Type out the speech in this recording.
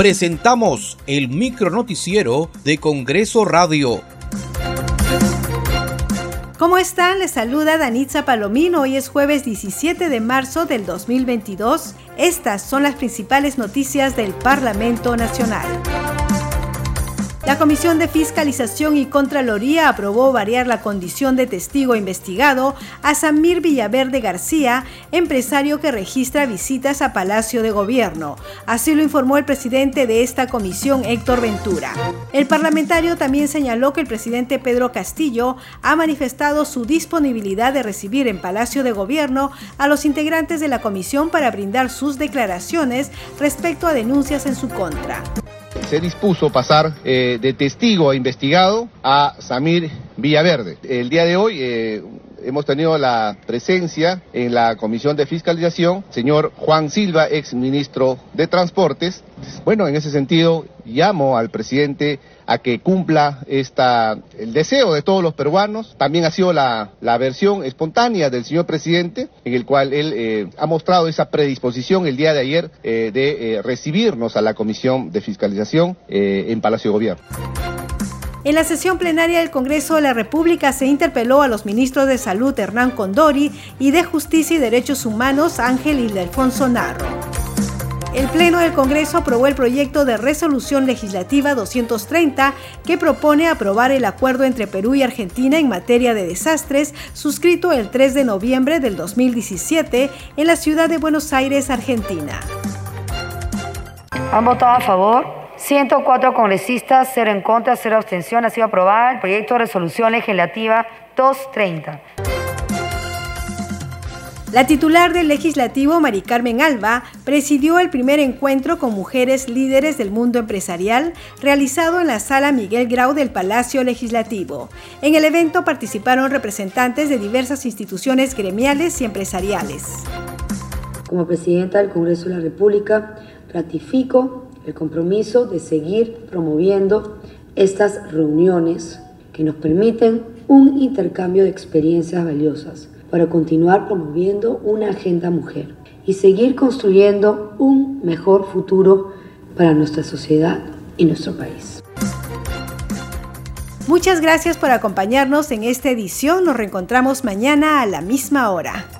presentamos el micronoticiero de Congreso Radio. ¿Cómo están? Les saluda Danitza Palomino. Hoy es jueves 17 de marzo del 2022. Estas son las principales noticias del Parlamento Nacional. La Comisión de Fiscalización y Contraloría aprobó variar la condición de testigo investigado a Samir Villaverde García, empresario que registra visitas a Palacio de Gobierno. Así lo informó el presidente de esta comisión, Héctor Ventura. El parlamentario también señaló que el presidente Pedro Castillo ha manifestado su disponibilidad de recibir en Palacio de Gobierno a los integrantes de la comisión para brindar sus declaraciones respecto a denuncias en su contra se dispuso pasar eh, de testigo a investigado a Samir Villaverde. El día de hoy eh, hemos tenido la presencia en la Comisión de Fiscalización, señor Juan Silva, ex ministro de Transportes. Bueno, en ese sentido, llamo al presidente a que cumpla esta, el deseo de todos los peruanos. También ha sido la, la versión espontánea del señor presidente, en el cual él eh, ha mostrado esa predisposición el día de ayer eh, de recibirnos a la Comisión de Fiscalización en Palacio de Gobierno. En la sesión plenaria del Congreso de la República se interpeló a los ministros de Salud Hernán Condori y de Justicia y Derechos Humanos Ángel Ildefonso Narro. El Pleno del Congreso aprobó el proyecto de resolución legislativa 230 que propone aprobar el acuerdo entre Perú y Argentina en materia de desastres suscrito el 3 de noviembre del 2017 en la ciudad de Buenos Aires, Argentina. ¿Han votado a favor? 104 congresistas, 0 en contra, 0 abstención. Ha sido aprobado el proyecto de resolución legislativa 230. La titular del legislativo, Mari Carmen Alba, presidió el primer encuentro con mujeres líderes del mundo empresarial realizado en la sala Miguel Grau del Palacio Legislativo. En el evento participaron representantes de diversas instituciones gremiales y empresariales. Como presidenta del Congreso de la República, ratifico el compromiso de seguir promoviendo estas reuniones que nos permiten un intercambio de experiencias valiosas para continuar promoviendo una agenda mujer y seguir construyendo un mejor futuro para nuestra sociedad y nuestro país. Muchas gracias por acompañarnos en esta edición. Nos reencontramos mañana a la misma hora.